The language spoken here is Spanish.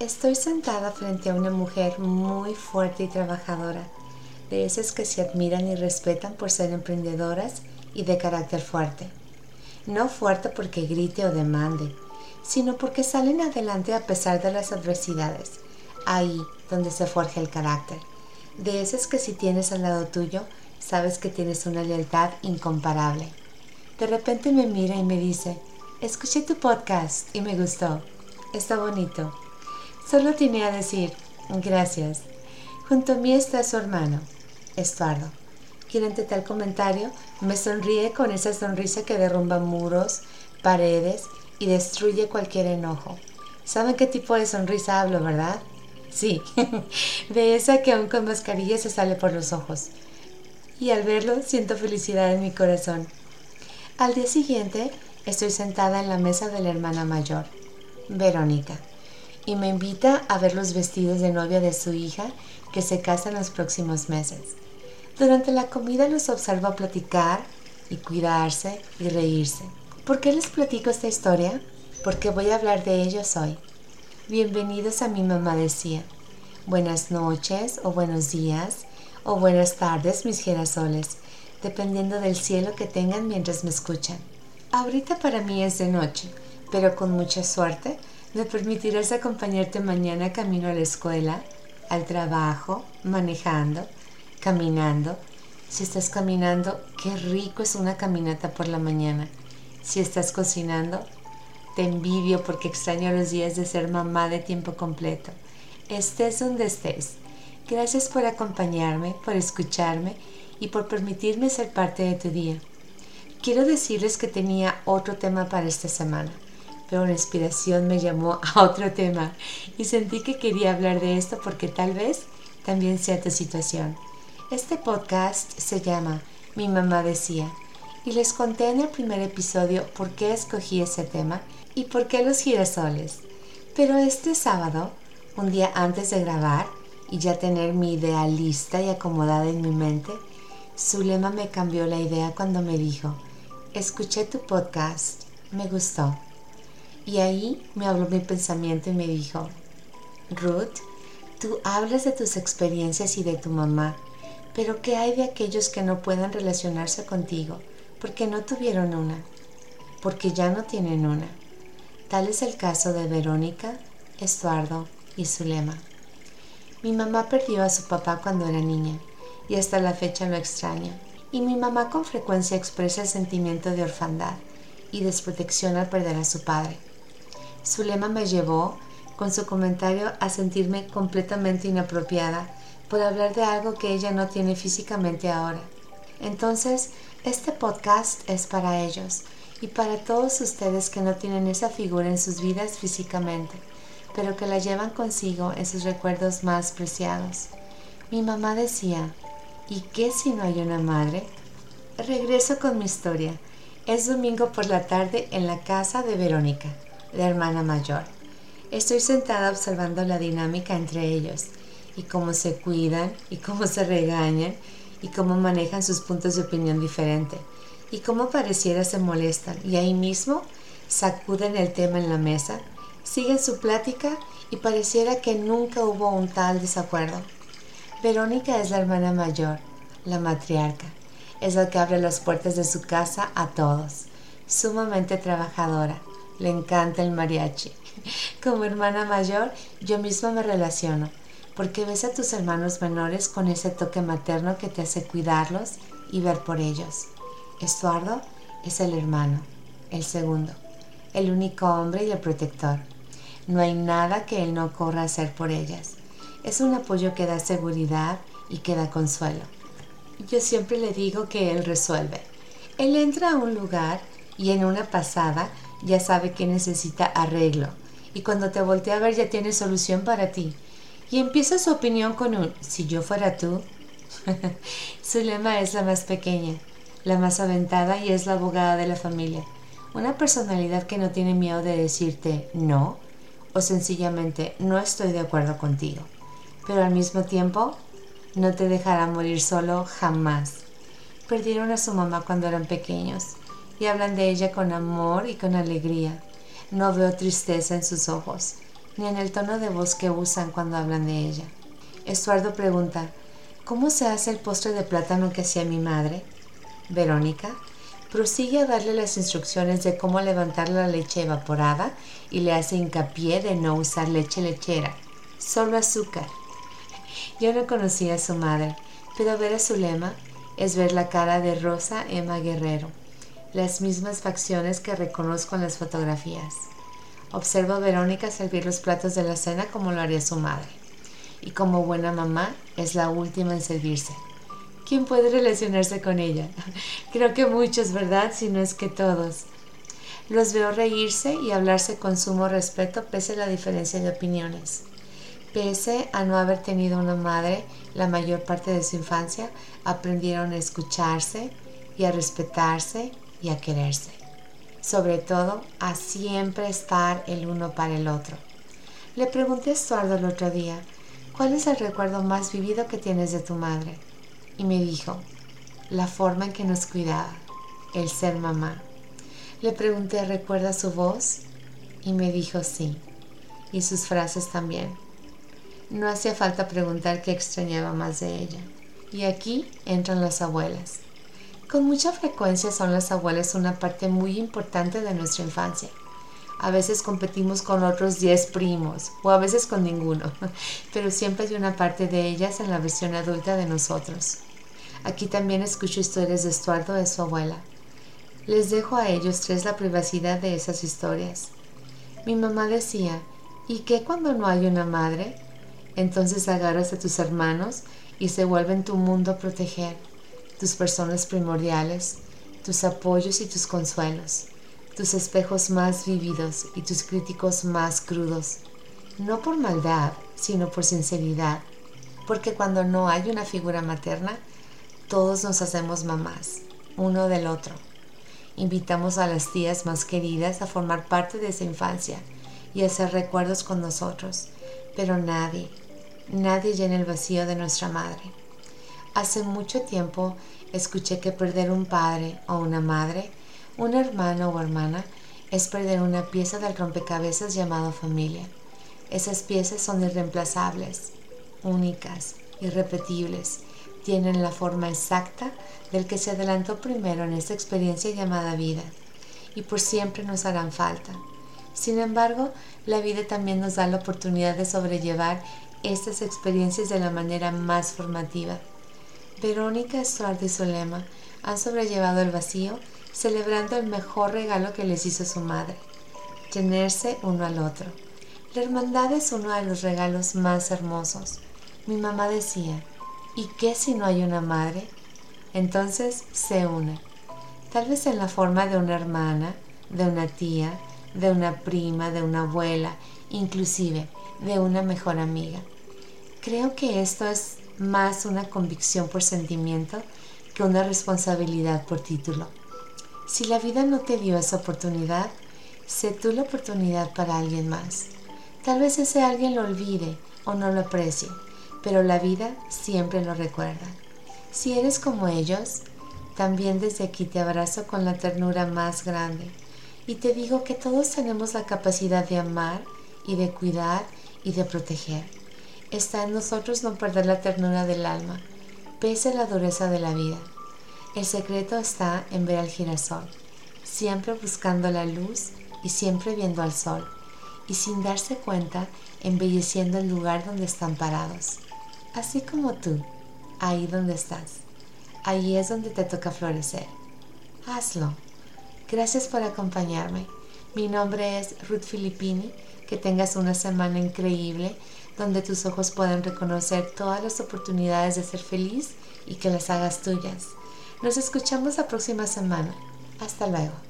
Estoy sentada frente a una mujer muy fuerte y trabajadora, de esas que se admiran y respetan por ser emprendedoras y de carácter fuerte. No fuerte porque grite o demande, sino porque salen adelante a pesar de las adversidades, ahí donde se forja el carácter. De esas que si tienes al lado tuyo, sabes que tienes una lealtad incomparable. De repente me mira y me dice, escuché tu podcast y me gustó. Está bonito. Solo tiene a decir, gracias. Junto a mí está su hermano, Estuardo, quien ante tal comentario me sonríe con esa sonrisa que derrumba muros, paredes y destruye cualquier enojo. ¿Saben qué tipo de sonrisa hablo, verdad? Sí, de esa que aún con mascarilla se sale por los ojos. Y al verlo siento felicidad en mi corazón. Al día siguiente estoy sentada en la mesa de la hermana mayor, Verónica y me invita a ver los vestidos de novia de su hija que se casa en los próximos meses. Durante la comida los observo platicar y cuidarse y reírse. ¿Por qué les platico esta historia? Porque voy a hablar de ellos hoy. Bienvenidos a mi mamá decía. Buenas noches o buenos días o buenas tardes mis girasoles, dependiendo del cielo que tengan mientras me escuchan. Ahorita para mí es de noche, pero con mucha suerte me permitirás acompañarte mañana camino a la escuela, al trabajo, manejando, caminando. Si estás caminando, qué rico es una caminata por la mañana. Si estás cocinando, te envidio porque extraño los días de ser mamá de tiempo completo. Estés donde estés. Gracias por acompañarme, por escucharme y por permitirme ser parte de tu día. Quiero decirles que tenía otro tema para esta semana pero la inspiración me llamó a otro tema y sentí que quería hablar de esto porque tal vez también sea tu situación. Este podcast se llama Mi mamá decía y les conté en el primer episodio por qué escogí ese tema y por qué los girasoles. Pero este sábado, un día antes de grabar y ya tener mi idea lista y acomodada en mi mente, Zulema me cambió la idea cuando me dijo, escuché tu podcast, me gustó y ahí me habló mi pensamiento y me dijo, Ruth, tú hablas de tus experiencias y de tu mamá, pero ¿qué hay de aquellos que no puedan relacionarse contigo porque no tuvieron una? Porque ya no tienen una. Tal es el caso de Verónica, Estuardo y Zulema. Mi mamá perdió a su papá cuando era niña y hasta la fecha lo extraña. Y mi mamá con frecuencia expresa el sentimiento de orfandad y desprotección al perder a su padre. Zulema me llevó con su comentario a sentirme completamente inapropiada por hablar de algo que ella no tiene físicamente ahora. Entonces, este podcast es para ellos y para todos ustedes que no tienen esa figura en sus vidas físicamente, pero que la llevan consigo en sus recuerdos más preciados. Mi mamá decía, ¿y qué si no hay una madre? Regreso con mi historia. Es domingo por la tarde en la casa de Verónica la hermana mayor. Estoy sentada observando la dinámica entre ellos y cómo se cuidan y cómo se regañan y cómo manejan sus puntos de opinión diferente y cómo pareciera se molestan y ahí mismo sacuden el tema en la mesa, siguen su plática y pareciera que nunca hubo un tal desacuerdo. Verónica es la hermana mayor, la matriarca, es la que abre las puertas de su casa a todos, sumamente trabajadora, le encanta el mariachi. Como hermana mayor, yo misma me relaciono, porque ves a tus hermanos menores con ese toque materno que te hace cuidarlos y ver por ellos. Estuardo es el hermano, el segundo, el único hombre y el protector. No hay nada que él no corra a hacer por ellas. Es un apoyo que da seguridad y que da consuelo. Yo siempre le digo que él resuelve. Él entra a un lugar y en una pasada ya sabe que necesita arreglo y cuando te voltea a ver ya tiene solución para ti. Y empieza su opinión con un si yo fuera tú. su lema es la más pequeña, la más aventada y es la abogada de la familia. Una personalidad que no tiene miedo de decirte no o sencillamente no estoy de acuerdo contigo. Pero al mismo tiempo no te dejará morir solo jamás. Perdieron a su mamá cuando eran pequeños y hablan de ella con amor y con alegría. No veo tristeza en sus ojos ni en el tono de voz que usan cuando hablan de ella. Estuardo pregunta, ¿cómo se hace el postre de plátano que hacía mi madre? Verónica prosigue a darle las instrucciones de cómo levantar la leche evaporada y le hace hincapié de no usar leche lechera, solo azúcar. Yo no conocía a su madre, pero ver a Zulema es ver la cara de Rosa Emma Guerrero, las mismas facciones que reconozco en las fotografías. Observo a Verónica servir los platos de la cena como lo haría su madre, y como buena mamá es la última en servirse. ¿Quién puede relacionarse con ella? Creo que muchos, ¿verdad? Si no es que todos. Los veo reírse y hablarse con sumo respeto pese a la diferencia de opiniones. Pese a no haber tenido una madre la mayor parte de su infancia, aprendieron a escucharse y a respetarse y a quererse. Sobre todo, a siempre estar el uno para el otro. Le pregunté a Estuardo el otro día, ¿cuál es el recuerdo más vivido que tienes de tu madre? y me dijo la forma en que nos cuidaba, el ser mamá. Le pregunté, ¿recuerda su voz? Y me dijo sí, y sus frases también. No hacía falta preguntar qué extrañaba más de ella. Y aquí entran las abuelas. Con mucha frecuencia son las abuelas una parte muy importante de nuestra infancia. A veces competimos con otros 10 primos o a veces con ninguno, pero siempre hay una parte de ellas en la versión adulta de nosotros. Aquí también escucho historias de Estuardo de su abuela. Les dejo a ellos tres la privacidad de esas historias. Mi mamá decía, ¿y qué cuando no hay una madre? Entonces agarras a tus hermanos y se vuelven tu mundo a proteger, tus personas primordiales, tus apoyos y tus consuelos, tus espejos más vívidos y tus críticos más crudos, no por maldad, sino por sinceridad, porque cuando no hay una figura materna, todos nos hacemos mamás, uno del otro. Invitamos a las tías más queridas a formar parte de esa infancia y hacer recuerdos con nosotros, pero nadie, nadie llena el vacío de nuestra madre. Hace mucho tiempo escuché que perder un padre o una madre, un hermano o hermana, es perder una pieza del rompecabezas llamado familia. Esas piezas son irreemplazables, únicas, irrepetibles, tienen la forma exacta del que se adelantó primero en esta experiencia llamada vida y por siempre nos harán falta. Sin embargo, la vida también nos da la oportunidad de sobrellevar estas experiencias de la manera más formativa. Verónica, Estuardo y Solema han sobrellevado el vacío celebrando el mejor regalo que les hizo su madre, tenerse uno al otro. La hermandad es uno de los regalos más hermosos. Mi mamá decía, ¿Y qué si no hay una madre? Entonces se une, tal vez en la forma de una hermana, de una tía, de una prima, de una abuela, inclusive de una mejor amiga. Creo que esto es más una convicción por sentimiento que una responsabilidad por título. Si la vida no te dio esa oportunidad, sé tú la oportunidad para alguien más. Tal vez ese alguien lo olvide o no lo aprecie pero la vida siempre lo recuerda. Si eres como ellos, también desde aquí te abrazo con la ternura más grande y te digo que todos tenemos la capacidad de amar y de cuidar y de proteger. Está en nosotros no perder la ternura del alma, pese a la dureza de la vida. El secreto está en ver al girasol, siempre buscando la luz y siempre viendo al sol, y sin darse cuenta, embelleciendo el lugar donde están parados así como tú, ahí donde estás. Ahí es donde te toca florecer. Hazlo. Gracias por acompañarme. Mi nombre es Ruth Filippini. Que tengas una semana increíble donde tus ojos puedan reconocer todas las oportunidades de ser feliz y que las hagas tuyas. Nos escuchamos la próxima semana. Hasta luego.